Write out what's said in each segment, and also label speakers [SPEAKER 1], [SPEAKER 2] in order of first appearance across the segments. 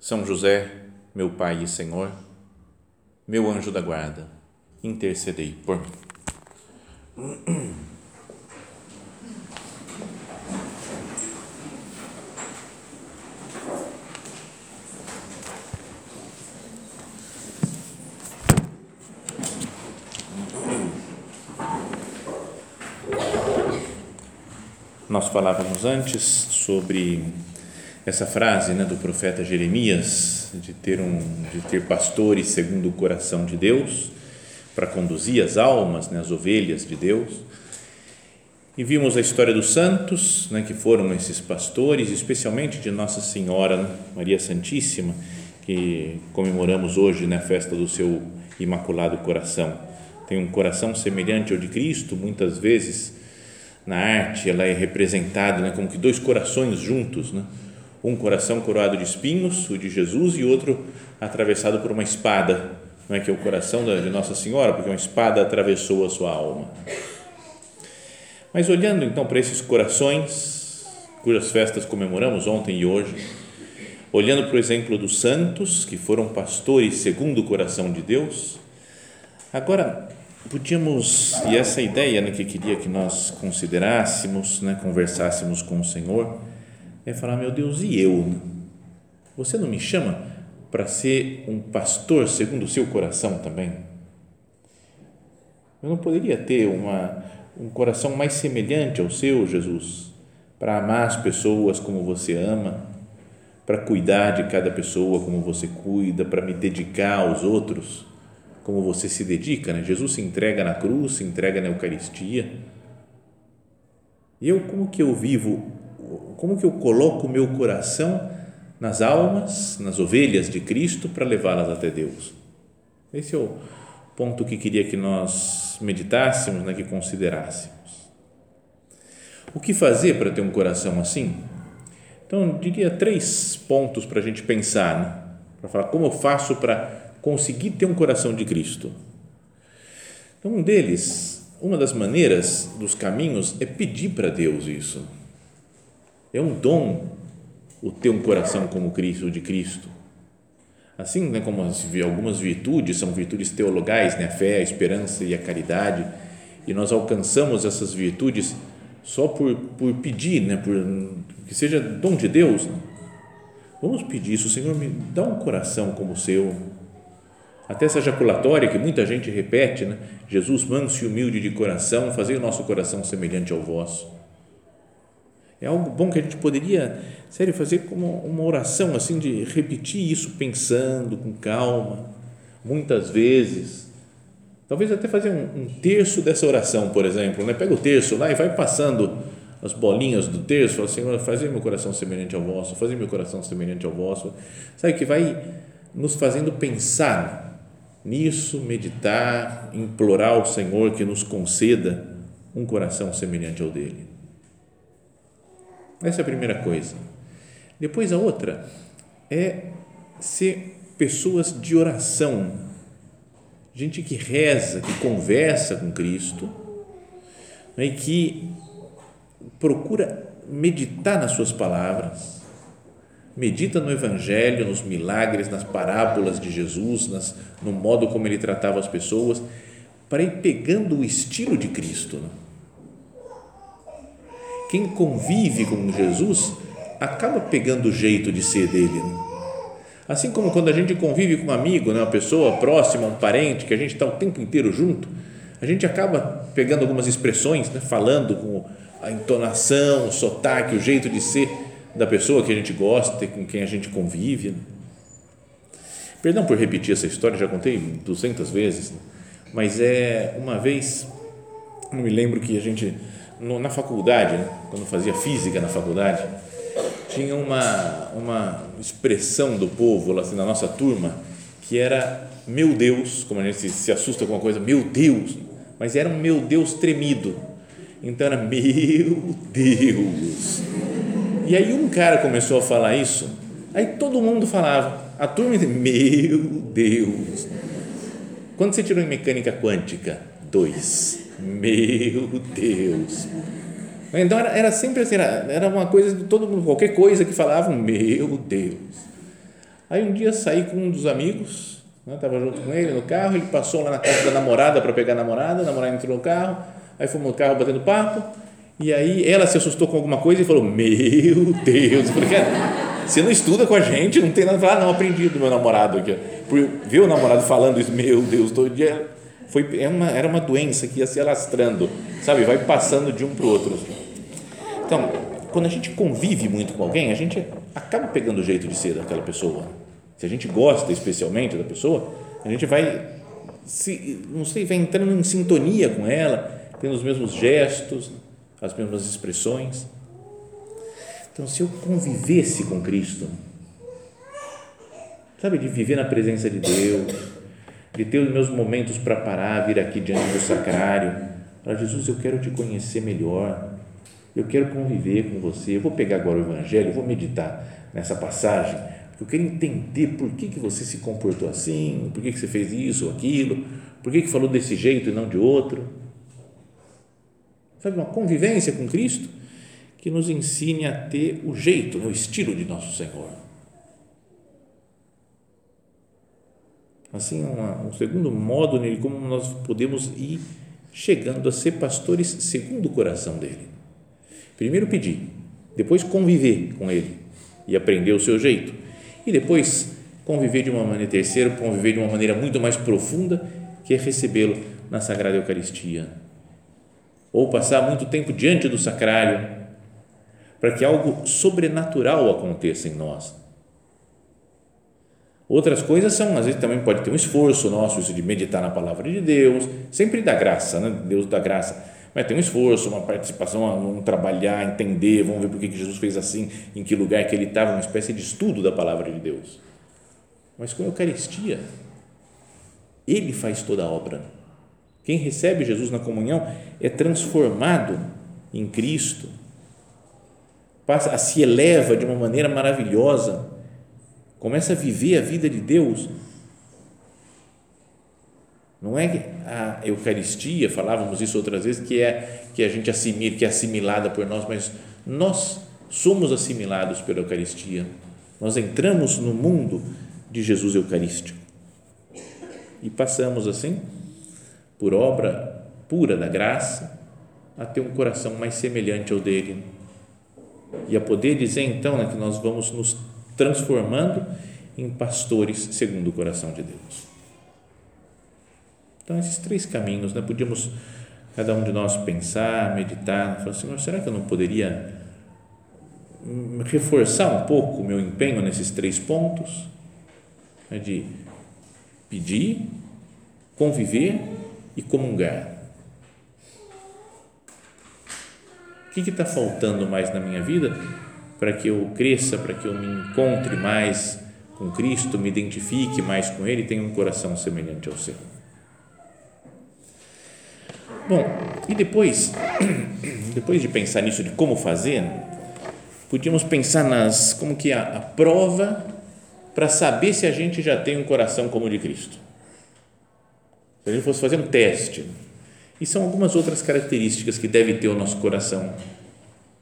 [SPEAKER 1] são José, meu Pai e Senhor, meu anjo da guarda, intercedei por mim. Nós falávamos antes sobre essa frase né, do profeta Jeremias de ter um de ter pastores segundo o coração de Deus para conduzir as almas, né, as ovelhas de Deus. E vimos a história dos santos, né, que foram esses pastores, especialmente de Nossa Senhora né, Maria Santíssima, que comemoramos hoje na né, festa do seu imaculado coração. Tem um coração semelhante ao de Cristo, muitas vezes na arte ela é representada né, como que dois corações juntos, né? Um coração coroado de espinhos, o de Jesus, e outro atravessado por uma espada, não é que é o coração de Nossa Senhora, porque uma espada atravessou a sua alma. Mas olhando então para esses corações, cujas festas comemoramos ontem e hoje, olhando para o exemplo dos santos, que foram pastores segundo o coração de Deus, agora podíamos, e essa ideia né, que queria que nós considerássemos, né, conversássemos com o Senhor, é falar: meu Deus, e eu? Você não me chama para ser um pastor segundo o seu coração também? Eu não poderia ter uma, um coração mais semelhante ao seu, Jesus, para amar as pessoas como você ama, para cuidar de cada pessoa como você cuida, para me dedicar aos outros como você se dedica, né? Jesus se entrega na cruz, se entrega na Eucaristia. Eu, como que eu vivo como que eu coloco o meu coração nas almas, nas ovelhas de Cristo para levá-las até Deus? Esse é o ponto que queria que nós meditássemos, né, que considerássemos. O que fazer para ter um coração assim? Então, diria três pontos para a gente pensar, né? para falar como eu faço para conseguir ter um coração de Cristo. Então, um deles, uma das maneiras, dos caminhos, é pedir para Deus isso é um dom o ter um coração como Cristo, de Cristo. Assim né, como as, algumas virtudes são virtudes teologais, né, a fé, a esperança e a caridade, e nós alcançamos essas virtudes só por, por pedir, né, por, que seja dom de Deus. Né? Vamos pedir isso, Senhor, me dá um coração como o seu. Até essa jaculatória que muita gente repete, né? Jesus manso e humilde de coração, fazer o nosso coração semelhante ao vosso é algo bom que a gente poderia, sério, fazer como uma oração, assim, de repetir isso pensando com calma, muitas vezes. Talvez até fazer um, um terço dessa oração, por exemplo, né? Pega o terço lá e vai passando as bolinhas do terço, fala, Senhor, fazer meu coração semelhante ao vosso, fazer meu coração semelhante ao vosso. Sabe que vai nos fazendo pensar nisso, meditar, implorar ao Senhor que nos conceda um coração semelhante ao dele. Essa é a primeira coisa. Depois a outra é ser pessoas de oração, gente que reza, que conversa com Cristo né, e que procura meditar nas suas palavras, medita no Evangelho, nos milagres, nas parábolas de Jesus, nas, no modo como ele tratava as pessoas, para ir pegando o estilo de Cristo. Né? Quem convive com Jesus acaba pegando o jeito de ser dele. Né? Assim como quando a gente convive com um amigo, né, uma pessoa próxima, um parente, que a gente está o tempo inteiro junto, a gente acaba pegando algumas expressões, né, falando com a entonação, o sotaque, o jeito de ser da pessoa que a gente gosta e com quem a gente convive. Né? Perdão por repetir essa história, já contei 200 vezes, né? mas é uma vez, não me lembro que a gente no, na faculdade, né? quando fazia física na faculdade, tinha uma, uma expressão do povo, assim, na nossa turma, que era meu Deus, como a gente se assusta com uma coisa, meu Deus, mas era um meu Deus tremido. Então era meu Deus. E aí um cara começou a falar isso, aí todo mundo falava, a turma dizia, meu Deus. Quando você tirou em mecânica quântica? Dois. Meu Deus. Então era, era sempre assim, era, era uma coisa de todo mundo, qualquer coisa que falavam, meu Deus. Aí um dia saí com um dos amigos, estava né, junto com ele no carro, ele passou lá na casa da namorada para pegar a namorada, a namorada entrou no carro, aí fomos no carro batendo papo, e aí ela se assustou com alguma coisa e falou, meu Deus, eu falei, cara, você não estuda com a gente, não tem nada, falar, ah, não, aprendi do meu namorado aqui, por ver o namorado falando isso, meu Deus, todo dia, foi, é uma, era uma doença que ia se alastrando, sabe, vai passando de um para o outro. Então, quando a gente convive muito com alguém, a gente acaba pegando o jeito de ser daquela pessoa. Se a gente gosta especialmente da pessoa, a gente vai, se, não sei, vai entrando em sintonia com ela, tendo os mesmos gestos, as mesmas expressões. Então, se eu convivesse com Cristo, sabe, de viver na presença de Deus, de ter os meus momentos para parar, vir aqui diante do sacrário, para Jesus, eu quero te conhecer melhor, eu quero conviver com você, eu vou pegar agora o Evangelho, vou meditar nessa passagem, eu quero entender por que, que você se comportou assim, por que, que você fez isso ou aquilo, por que, que falou desse jeito e não de outro. Sabe, uma convivência com Cristo que nos ensine a ter o jeito, o estilo de nosso Senhor. Assim, uma, um segundo modo de como nós podemos ir chegando a ser pastores segundo o coração dele. Primeiro pedir, depois conviver com ele e aprender o seu jeito, e depois conviver de uma maneira terceira, conviver de uma maneira muito mais profunda, que é recebê-lo na Sagrada Eucaristia. Ou passar muito tempo diante do sacrário, para que algo sobrenatural aconteça em nós. Outras coisas são, às vezes também pode ter um esforço nosso, isso de meditar na palavra de Deus, sempre dá graça, né? Deus dá graça mas tem um esforço, uma participação, vamos trabalhar, entender, vamos ver por que Jesus fez assim, em que lugar que ele estava, uma espécie de estudo da palavra de Deus. Mas com a Eucaristia, ele faz toda a obra. Quem recebe Jesus na comunhão é transformado em Cristo, passa, se eleva de uma maneira maravilhosa, começa a viver a vida de Deus. Não é a Eucaristia, falávamos isso outras vezes, que é que a gente assimila, que é assimilada por nós, mas nós somos assimilados pela Eucaristia. Nós entramos no mundo de Jesus Eucarístico. E passamos assim, por obra pura da graça, a ter um coração mais semelhante ao dele. E a poder dizer então né, que nós vamos nos transformando em pastores segundo o coração de Deus. Então, esses três caminhos, né? podíamos cada um de nós pensar, meditar, falar, Senhor, será que eu não poderia reforçar um pouco o meu empenho nesses três pontos? É de pedir, conviver e comungar. O que está faltando mais na minha vida para que eu cresça, para que eu me encontre mais com Cristo, me identifique mais com Ele e tenha um coração semelhante ao seu? Bom, e depois, depois de pensar nisso de como fazer, podíamos pensar nas como que a, a prova para saber se a gente já tem um coração como o de Cristo. Se a gente fosse fazer um teste, e são algumas outras características que deve ter o nosso coração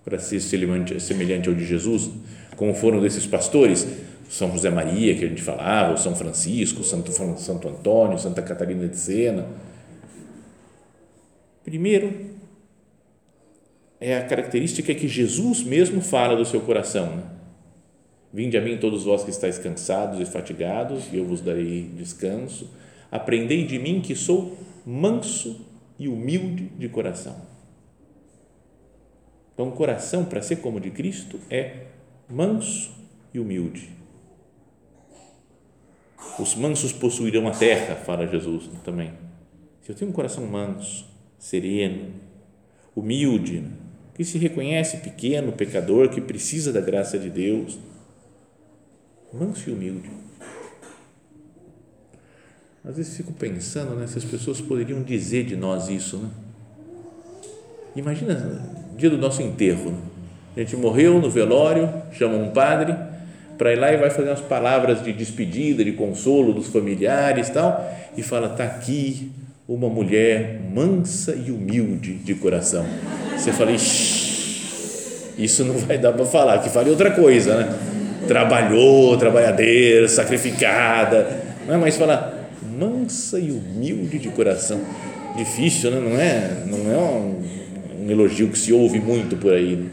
[SPEAKER 1] para ser semelhante, ao de Jesus, como foram desses pastores, São José Maria, que a gente falava, São Francisco, Santo, Santo Antônio, Santa Catarina de Sena, Primeiro, é a característica que Jesus mesmo fala do seu coração. Né? Vinde a mim todos vós que estáis cansados e fatigados, e eu vos darei descanso. Aprendei de mim que sou manso e humilde de coração. Então, o coração, para ser como de Cristo, é manso e humilde. Os mansos possuirão a terra, fala Jesus também. Se eu tenho um coração manso, sereno, humilde, que se reconhece pequeno, pecador, que precisa da graça de Deus. Manso e humilde. Às vezes fico pensando né, se as pessoas poderiam dizer de nós isso. Né? Imagina dia do nosso enterro. A gente morreu no velório, chama um padre para ir lá e vai fazer umas palavras de despedida, de consolo dos familiares tal, e fala: está aqui uma mulher mansa e humilde de coração. Você fala, isso não vai dar para falar, que fale outra coisa, né? Trabalhou, trabalhadeira, sacrificada, não é? mas fala mansa e humilde de coração. Difícil, né? não é, não é um, um elogio que se ouve muito por aí.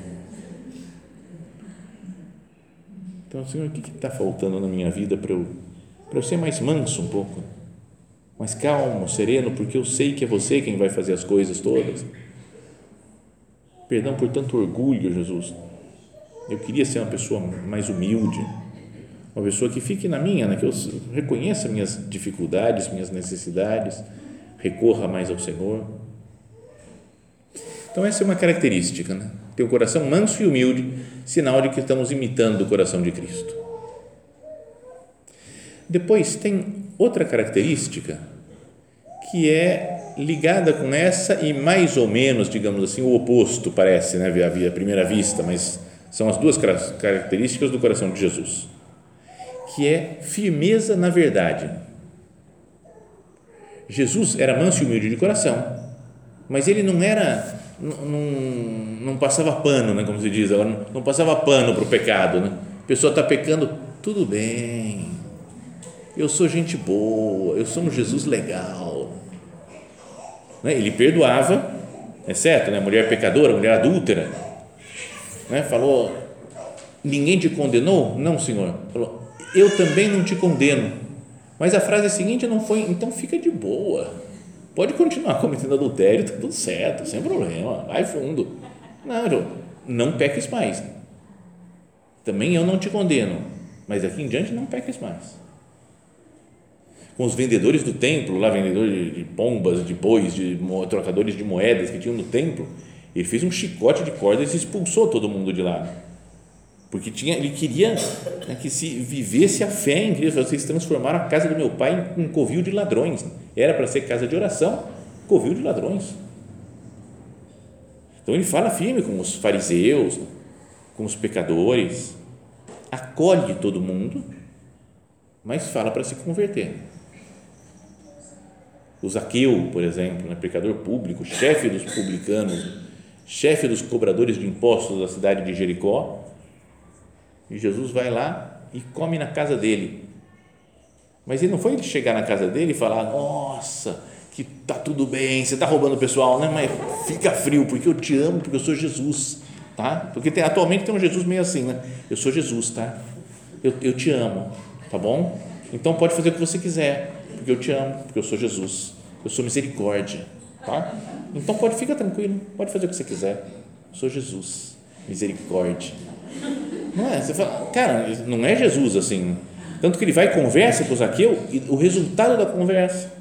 [SPEAKER 1] Então, Senhor, o que está faltando na minha vida para eu, eu ser mais manso um pouco? mais calmo, sereno, porque eu sei que é você quem vai fazer as coisas todas. Perdão por tanto orgulho, Jesus. Eu queria ser uma pessoa mais humilde, uma pessoa que fique na minha, né? que eu reconheça minhas dificuldades, minhas necessidades, recorra mais ao Senhor. Então, essa é uma característica, né? ter o coração manso e humilde, sinal de que estamos imitando o coração de Cristo. Depois tem outra característica que é ligada com essa e mais ou menos, digamos assim, o oposto parece, né, à primeira vista, mas são as duas características do coração de Jesus, que é firmeza na verdade. Jesus era manso e humilde de coração, mas ele não era, não, não passava pano, né, como se diz, não, não passava pano para o pecado, né? A pessoa está pecando, tudo bem, eu sou gente boa, eu sou um Jesus legal. Né? Ele perdoava, é certo, né? mulher pecadora, mulher adúltera. Né? Falou, ninguém te condenou? Não, Senhor. Falou, eu também não te condeno. Mas a frase seguinte não foi, então fica de boa. Pode continuar cometendo adultério, está tudo certo, sem problema, vai fundo. Não, não peques mais. Também eu não te condeno, mas aqui em diante não peques mais com os vendedores do templo, lá vendedores de pombas, de bois, de trocadores de moedas que tinham no templo, ele fez um chicote de cordas e expulsou todo mundo de lá. Porque tinha, ele queria né, que se vivesse a fé em Cristo. Vocês transformaram a casa do meu pai em um covil de ladrões. Era para ser casa de oração, covil de ladrões. Então ele fala firme com os fariseus, com os pecadores, acolhe todo mundo, mas fala para se converter o Zaqueu, por exemplo, né, pecador público, chefe dos publicanos, chefe dos cobradores de impostos da cidade de Jericó, e Jesus vai lá e come na casa dele. Mas ele não foi chegar na casa dele e falar: Nossa, que tá tudo bem, você está roubando o pessoal, né? Mas fica frio, porque eu te amo, porque eu sou Jesus, tá? Porque tem, atualmente tem um Jesus meio assim, né? Eu sou Jesus, tá? Eu, eu te amo, tá bom? Então pode fazer o que você quiser, porque eu te amo, porque eu sou Jesus eu sou misericórdia, tá? Então pode ficar tranquilo, pode fazer o que você quiser. Eu sou Jesus, misericórdia. Não é? Você fala, cara, não é Jesus assim. Tanto que ele vai e conversa com o Zaqueu e o resultado da conversa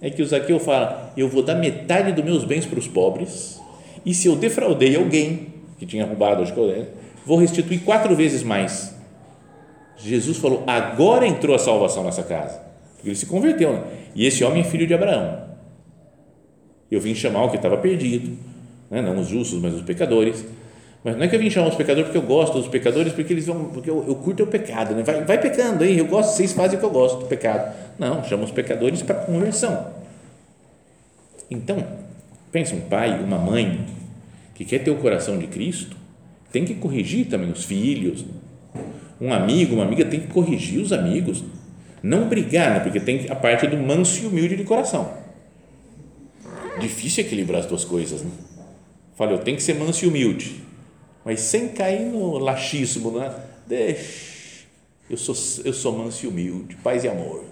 [SPEAKER 1] é que o Zaqueu fala: Eu vou dar metade dos meus bens para os pobres e se eu defraudei alguém que tinha roubado, que eu vou restituir quatro vezes mais. Jesus falou: Agora entrou a salvação nessa casa. Porque ele se converteu. Né? E esse homem é filho de Abraão. Eu vim chamar o que estava perdido, né? não os justos, mas os pecadores. Mas não é que eu vim chamar os pecadores porque eu gosto dos pecadores, porque eles vão, porque eu, eu curto o pecado, né? vai, vai pecando aí, eu gosto, vocês fazem o que eu gosto do pecado. Não, chama os pecadores para conversão. Então, pensa um pai, uma mãe que quer ter o coração de Cristo, tem que corrigir também os filhos. Um amigo, uma amiga tem que corrigir os amigos. Não brigar, né? porque tem a parte do manso e humilde de coração difícil equilibrar as duas coisas. Né? Fala, eu tenho que ser manso e humilde, mas sem cair no laxismo, né? Deixa, eu sou, eu sou manso e humilde, paz e amor.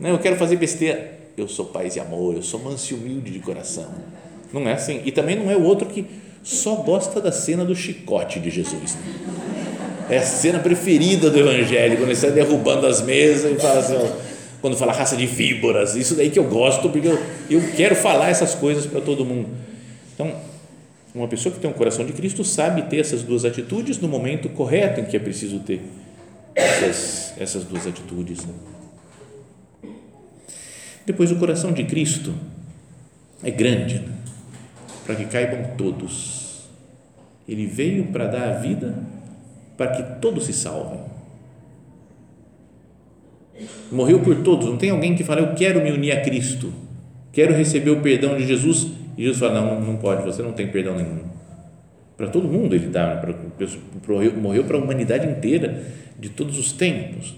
[SPEAKER 1] Não, eu quero fazer besteira, eu sou paz e amor, eu sou manso e humilde de coração. Não é assim. E também não é o outro que só gosta da cena do chicote de Jesus. Né? É a cena preferida do Evangelho, quando ele sai derrubando as mesas e fala assim, quando fala raça de víboras, isso daí que eu gosto, porque eu, eu quero falar essas coisas para todo mundo. Então, uma pessoa que tem um coração de Cristo sabe ter essas duas atitudes no momento correto em que é preciso ter essas, essas duas atitudes. Depois, o coração de Cristo é grande, né? para que caibam todos. Ele veio para dar a vida para que todos se salvem. Morreu por todos. Não tem alguém que fala, eu quero me unir a Cristo, quero receber o perdão de Jesus. Jesus fala, não, não pode, você não tem perdão nenhum. Para todo mundo ele dá, morreu para a humanidade inteira, de todos os tempos.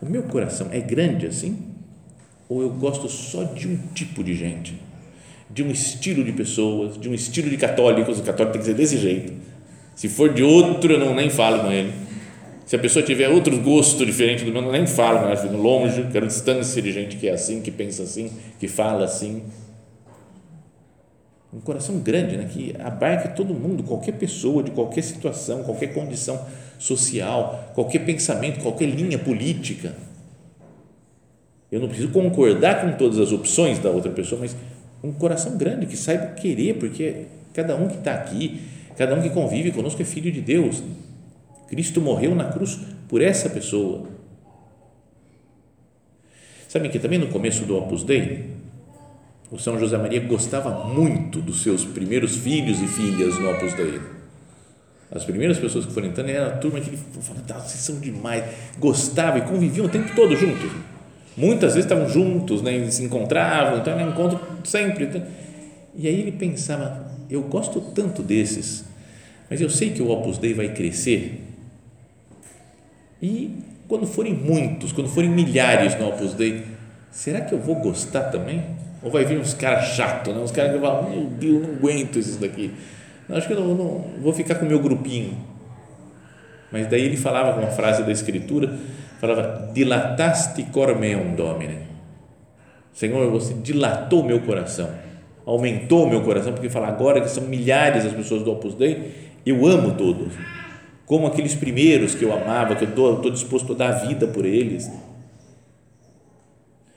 [SPEAKER 1] O meu coração é grande assim? Ou eu gosto só de um tipo de gente? De um estilo de pessoas, de um estilo de católicos, o católico tem que ser desse jeito. Se for de outro, eu não nem falo com ele. Se a pessoa tiver outro gosto diferente do meu, eu nem falo, mas fico longe, quero distância de gente que é assim, que pensa assim, que fala assim. Um coração grande, né, que abarque todo mundo, qualquer pessoa, de qualquer situação, qualquer condição social, qualquer pensamento, qualquer linha política. Eu não preciso concordar com todas as opções da outra pessoa, mas um coração grande que saiba querer, porque cada um que está aqui, cada um que convive conosco é filho de Deus. Cristo morreu na cruz por essa pessoa. Sabem que também no começo do Opus Dei, o São José Maria gostava muito dos seus primeiros filhos e filhas no Opus Dei as primeiras pessoas que foram entrando era a turma que falava, vocês são demais, gostava e conviviam o tempo todo juntos. Muitas vezes estavam juntos, né, se encontravam, então era um encontro sempre. E aí ele pensava, eu gosto tanto desses, mas eu sei que o Opus Dei vai crescer e quando forem muitos, quando forem milhares no Opus Dei, será que eu vou gostar também? Ou vai vir uns caras chatos, né? uns caras que vão meu Deus, não aguento esses daqui acho que eu não, não vou ficar com o meu grupinho. Mas daí ele falava com uma frase da Escritura, falava, dilataste cor meum, Domine. Senhor, você dilatou meu coração, aumentou meu coração, porque fala agora que são milhares as pessoas do Opus Dei, eu amo todos, como aqueles primeiros que eu amava, que eu estou disposto a dar a vida por eles.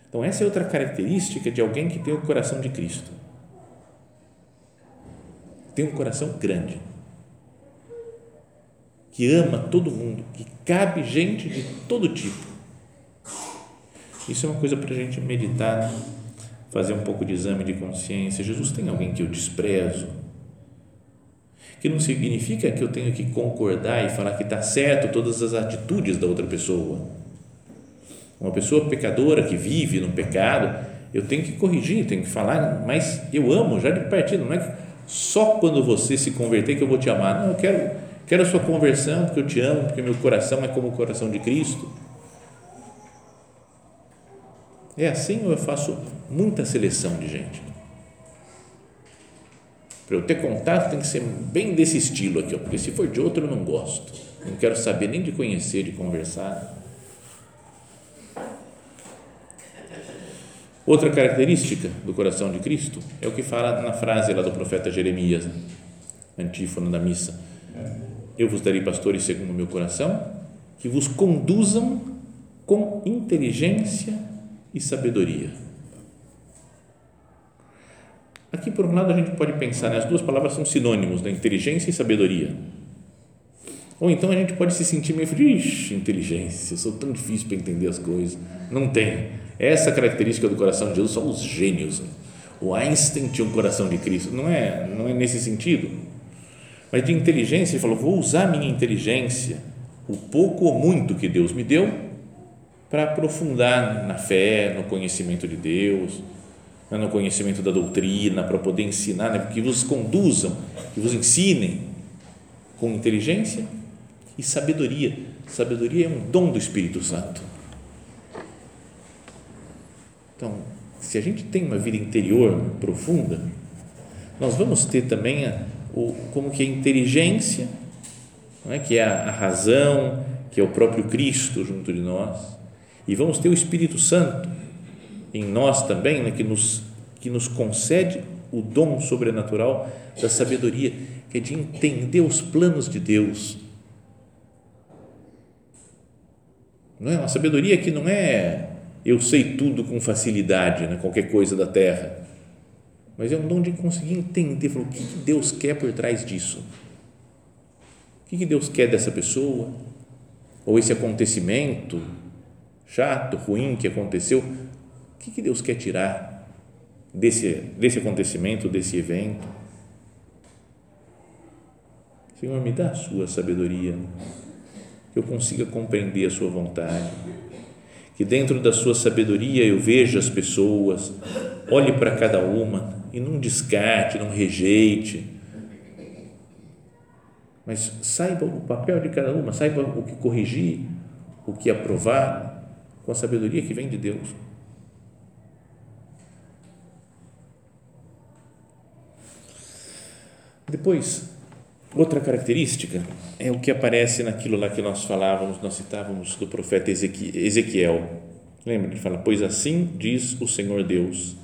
[SPEAKER 1] Então, essa é outra característica de alguém que tem o coração de Cristo tem um coração grande, que ama todo mundo, que cabe gente de todo tipo. Isso é uma coisa para a gente meditar, fazer um pouco de exame de consciência. Jesus tem alguém que eu desprezo, que não significa que eu tenho que concordar e falar que está certo todas as atitudes da outra pessoa. Uma pessoa pecadora que vive no pecado, eu tenho que corrigir, tenho que falar, mas eu amo já de partida, não é só quando você se converter que eu vou te amar. Não, eu quero, quero a sua conversão, porque eu te amo, porque meu coração é como o coração de Cristo. É assim ou eu faço muita seleção de gente? Para eu ter contato tem que ser bem desse estilo aqui, ó, porque se for de outro eu não gosto. Não quero saber nem de conhecer, de conversar. Outra característica do coração de Cristo é o que fala na frase lá do profeta Jeremias, antífona da missa. Eu vos darei pastores segundo o meu coração, que vos conduzam com inteligência e sabedoria. Aqui, por um lado, a gente pode pensar, né? as duas palavras são sinônimos, né? inteligência e sabedoria. Ou então a gente pode se sentir meio, ixi, inteligência, sou tão difícil para entender as coisas. Não tem. Essa característica do coração de Jesus são os gênios. Né? O Einstein tinha um coração de Cristo. Não é, não é nesse sentido. Mas de inteligência, ele falou: vou usar minha inteligência, o pouco ou muito que Deus me deu, para aprofundar na fé, no conhecimento de Deus, né, no conhecimento da doutrina, para poder ensinar, né, que vos conduzam, que vos ensinem com inteligência e sabedoria. Sabedoria é um dom do Espírito Santo então, se a gente tem uma vida interior profunda, nós vamos ter também a, o, como que a inteligência, é? que é a, a razão, que é o próprio Cristo junto de nós, e vamos ter o Espírito Santo em nós também, né, que, nos, que nos concede o dom sobrenatural da sabedoria, que é de entender os planos de Deus. Não é uma sabedoria que não é eu sei tudo com facilidade, né? qualquer coisa da terra. mas é um dom de conseguir entender o que Deus quer por trás disso. O que Deus quer dessa pessoa? Ou esse acontecimento chato, ruim que aconteceu, o que Deus quer tirar desse, desse acontecimento, desse evento? Senhor, me dá a sua sabedoria, que eu consiga compreender a sua vontade, que dentro da sua sabedoria eu veja as pessoas, olhe para cada uma e não descarte, não rejeite, mas saiba o papel de cada uma, saiba o que corrigir, o que aprovar, com a sabedoria que vem de Deus. Depois, outra característica é o que aparece naquilo lá que nós falávamos, nós citávamos do profeta Ezequiel. Lembra? Ele fala: Pois assim diz o Senhor Deus: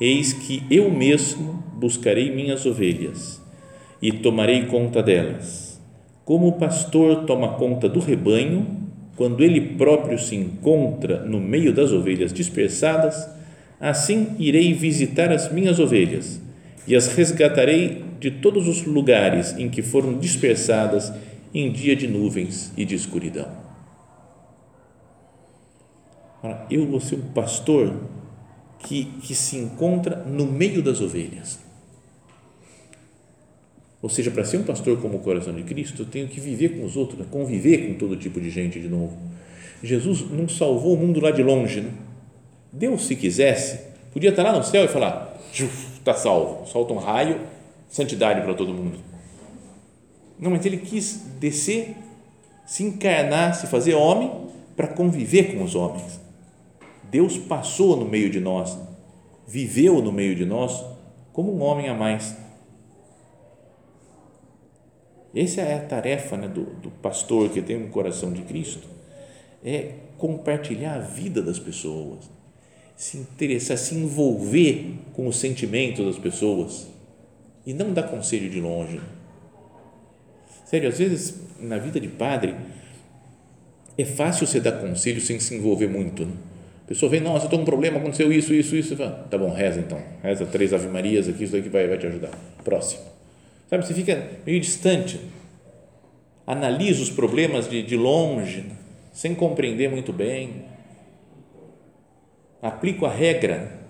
[SPEAKER 1] Eis que eu mesmo buscarei minhas ovelhas e tomarei conta delas. Como o pastor toma conta do rebanho, quando ele próprio se encontra no meio das ovelhas dispersadas, assim irei visitar as minhas ovelhas e as resgatarei de todos os lugares em que foram dispersadas em dia de nuvens e de escuridão. Eu vou ser um pastor que, que se encontra no meio das ovelhas. Ou seja, para ser um pastor como o coração de Cristo, eu tenho que viver com os outros, né? conviver com todo tipo de gente de novo. Jesus não salvou o mundo lá de longe. Né? Deus, se quisesse, podia estar lá no céu e falar: está salvo, solta um raio, santidade para todo mundo. Não, mas ele quis descer, se encarnar, se fazer homem para conviver com os homens. Deus passou no meio de nós, viveu no meio de nós como um homem a mais essa é a tarefa né, do, do pastor que tem um coração de Cristo, é compartilhar a vida das pessoas, se interessar, se envolver com o sentimento das pessoas e não dar conselho de longe. Sério, às vezes na vida de padre é fácil você dar conselho sem se envolver muito. Né? A pessoa vem, nossa, eu estou com um problema, aconteceu isso, isso, isso. Fala, tá bom, reza então. Reza três Ave Marias aqui, isso daqui vai, vai te ajudar. Próximo. Sabe, você fica meio distante, analisa os problemas de, de longe, sem compreender muito bem, aplico a regra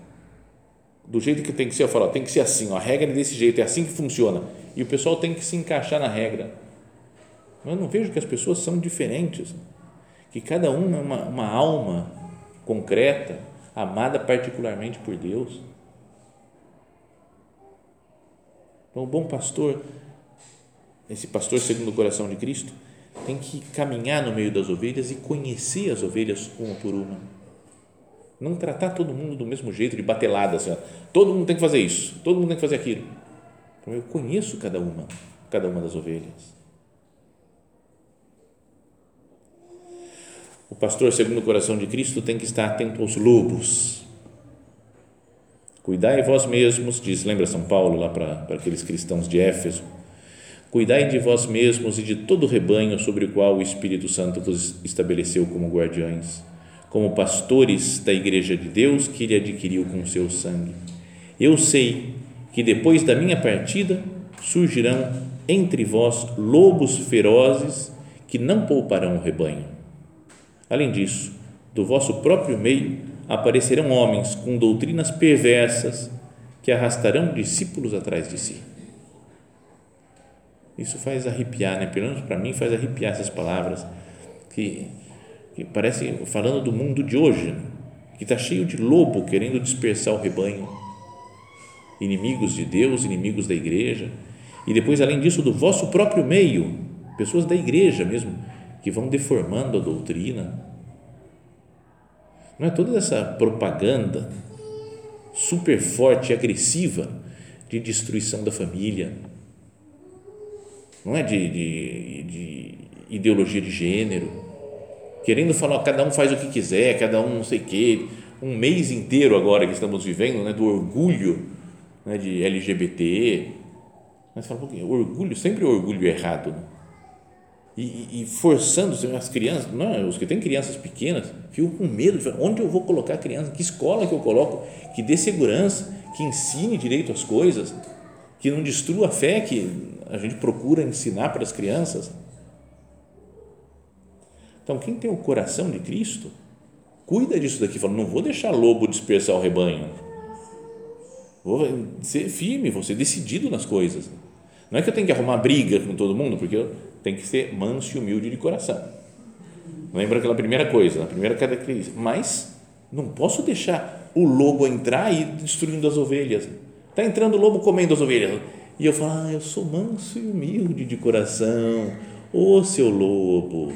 [SPEAKER 1] do jeito que tem que ser, eu falo, tem que ser assim, ó, a regra é desse jeito, é assim que funciona, e o pessoal tem que se encaixar na regra. Eu não vejo que as pessoas são diferentes, que cada um é uma, uma alma concreta, amada particularmente por Deus Então, o bom pastor, esse pastor segundo o coração de Cristo, tem que caminhar no meio das ovelhas e conhecer as ovelhas uma por uma. Não tratar todo mundo do mesmo jeito, de batelada, assim, ó. todo mundo tem que fazer isso, todo mundo tem que fazer aquilo. Então, eu conheço cada uma, cada uma das ovelhas. O pastor, segundo o coração de Cristo, tem que estar atento aos lobos, Cuidai vós mesmos, diz, lembra São Paulo lá para, para aqueles cristãos de Éfeso, cuidai de vós mesmos e de todo o rebanho sobre o qual o Espírito Santo vos estabeleceu como guardiões, como pastores da igreja de Deus que ele adquiriu com seu sangue. Eu sei que depois da minha partida surgirão entre vós lobos ferozes que não pouparão o rebanho. Além disso, do vosso próprio meio aparecerão homens com doutrinas perversas que arrastarão discípulos atrás de si. Isso faz arrepiar, né? Pelo menos para mim faz arrepiar essas palavras que, parece falando do mundo de hoje, que está cheio de lobo querendo dispersar o rebanho, inimigos de Deus, inimigos da igreja, e depois além disso do vosso próprio meio, pessoas da igreja mesmo que vão deformando a doutrina, não é toda essa propaganda super forte e agressiva de destruição da família, não é de, de, de ideologia de gênero, querendo falar, cada um faz o que quiser, cada um não sei o quê, um mês inteiro agora que estamos vivendo, né, do orgulho né, de LGBT, mas fala, orgulho, sempre orgulho errado, né? e, e forçando as crianças, não, os que têm crianças pequenas, ficam com medo de onde eu vou colocar a criança, que escola que eu coloco, que dê segurança, que ensine direito as coisas, que não destrua a fé que a gente procura ensinar para as crianças. Então, quem tem o coração de Cristo, cuida disso daqui, fala, não vou deixar lobo dispersar o rebanho. Vou ser firme, vou ser decidido nas coisas. Não é que eu tenho que arrumar briga com todo mundo, porque eu tenho que ser manso e humilde de coração. Lembra aquela primeira coisa, a primeira característica. Mas não posso deixar o lobo entrar e ir destruindo as ovelhas. Está entrando o lobo comendo as ovelhas. E eu falo, ah, eu sou manso e humilde de coração. Ô seu lobo,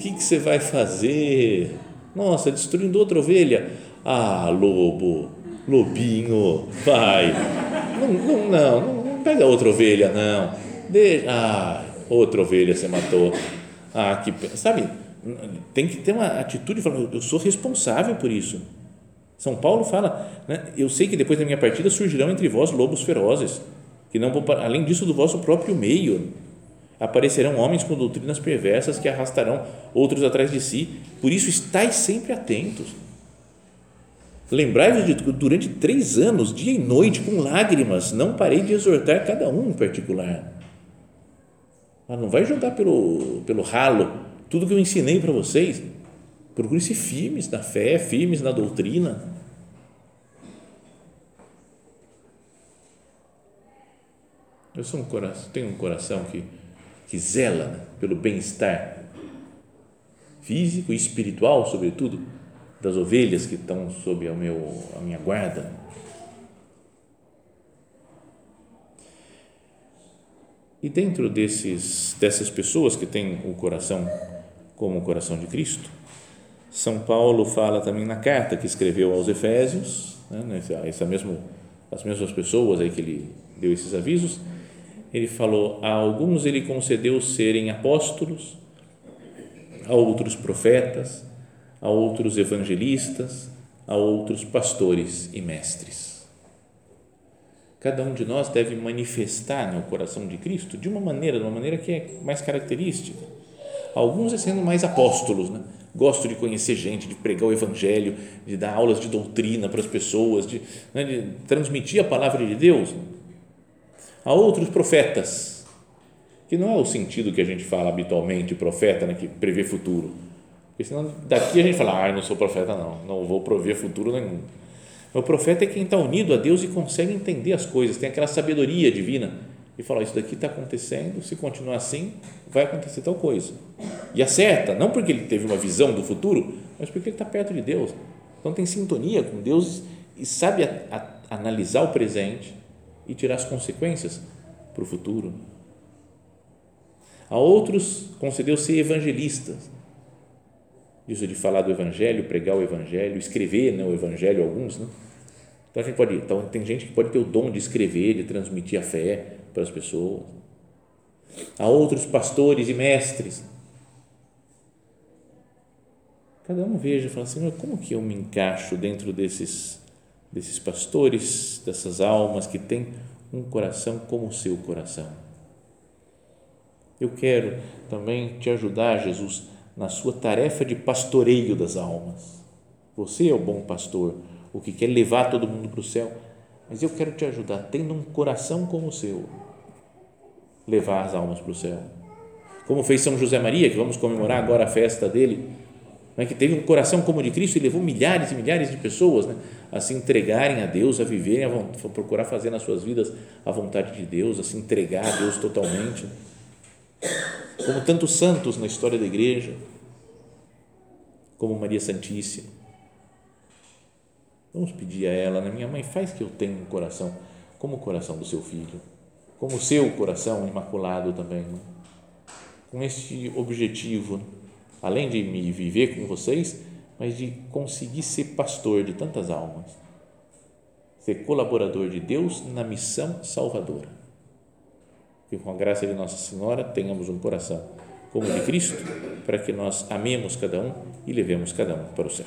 [SPEAKER 1] que, que você vai fazer? Nossa, destruindo outra ovelha. Ah, lobo, lobinho, vai. Não, não, não, não pega outra ovelha, não. Deixa, ah, outra ovelha você matou. Ah, que, sabe, tem que ter uma atitude, falar, eu sou responsável por isso. São Paulo fala, né, eu sei que depois da minha partida surgirão entre vós lobos ferozes, que não além disso do vosso próprio meio aparecerão homens com doutrinas perversas que arrastarão outros atrás de si. Por isso estais sempre atentos. Lembrai-vos de que durante três anos, dia e noite, com lágrimas, não parei de exortar cada um em particular. Ah, não vai jogar pelo, pelo ralo tudo que eu ensinei para vocês. Procure ser firmes na fé, firmes na doutrina. Eu sou um coração, tenho um coração que, que zela né, pelo bem-estar físico e espiritual, sobretudo, das ovelhas que estão sob a, meu, a minha guarda. E dentro desses, dessas pessoas que têm o coração como o coração de Cristo, São Paulo fala também na carta que escreveu aos Efésios, né, essa mesmo, as mesmas pessoas aí que ele deu esses avisos, ele falou: a alguns ele concedeu serem apóstolos, a outros profetas, a outros evangelistas, a outros pastores e mestres cada um de nós deve manifestar no coração de Cristo de uma maneira, de uma maneira que é mais característica. Alguns é sendo mais apóstolos, né? Gosto de conhecer gente, de pregar o evangelho, de dar aulas de doutrina para as pessoas, de, né, de transmitir a palavra de Deus. Há outros profetas, que não é o sentido que a gente fala habitualmente, profeta, né, que prevê futuro. Porque senão daqui a gente fala, ah, não sou profeta não, não vou prever futuro nenhum o profeta é quem está unido a Deus e consegue entender as coisas, tem aquela sabedoria divina e fala: Isso daqui está acontecendo, se continuar assim, vai acontecer tal coisa. E acerta, não porque ele teve uma visão do futuro, mas porque ele está perto de Deus. Então tem sintonia com Deus e sabe a, a, analisar o presente e tirar as consequências para o futuro. A outros concedeu ser evangelistas isso de falar do Evangelho, pregar o Evangelho, escrever né, o Evangelho, alguns, né? Então a gente pode, então tem gente que pode ter o dom de escrever, de transmitir a fé para as pessoas. Há outros pastores e mestres. Cada um veja e fala assim, como que eu me encaixo dentro desses desses pastores, dessas almas que têm um coração como o seu coração? Eu quero também te ajudar, Jesus, na sua tarefa de pastoreio das almas. Você é o bom pastor, o que quer levar todo mundo para o céu, mas eu quero te ajudar, tendo um coração como o seu, levar as almas para o céu. Como fez São José Maria, que vamos comemorar agora a festa dele, né, que teve um coração como o de Cristo e levou milhares e milhares de pessoas né, a se entregarem a Deus, a viverem, a procurar fazer nas suas vidas a vontade de Deus, a se entregar a Deus totalmente como tantos santos na história da igreja, como Maria Santíssima. Vamos pedir a ela, né? minha mãe, faz que eu tenha um coração como o coração do seu filho, como o seu coração imaculado também, né? com este objetivo, né? além de me viver com vocês, mas de conseguir ser pastor de tantas almas, ser colaborador de Deus na missão salvadora que com a graça de Nossa Senhora tenhamos um coração como de Cristo, para que nós amemos cada um e levemos cada um para o céu.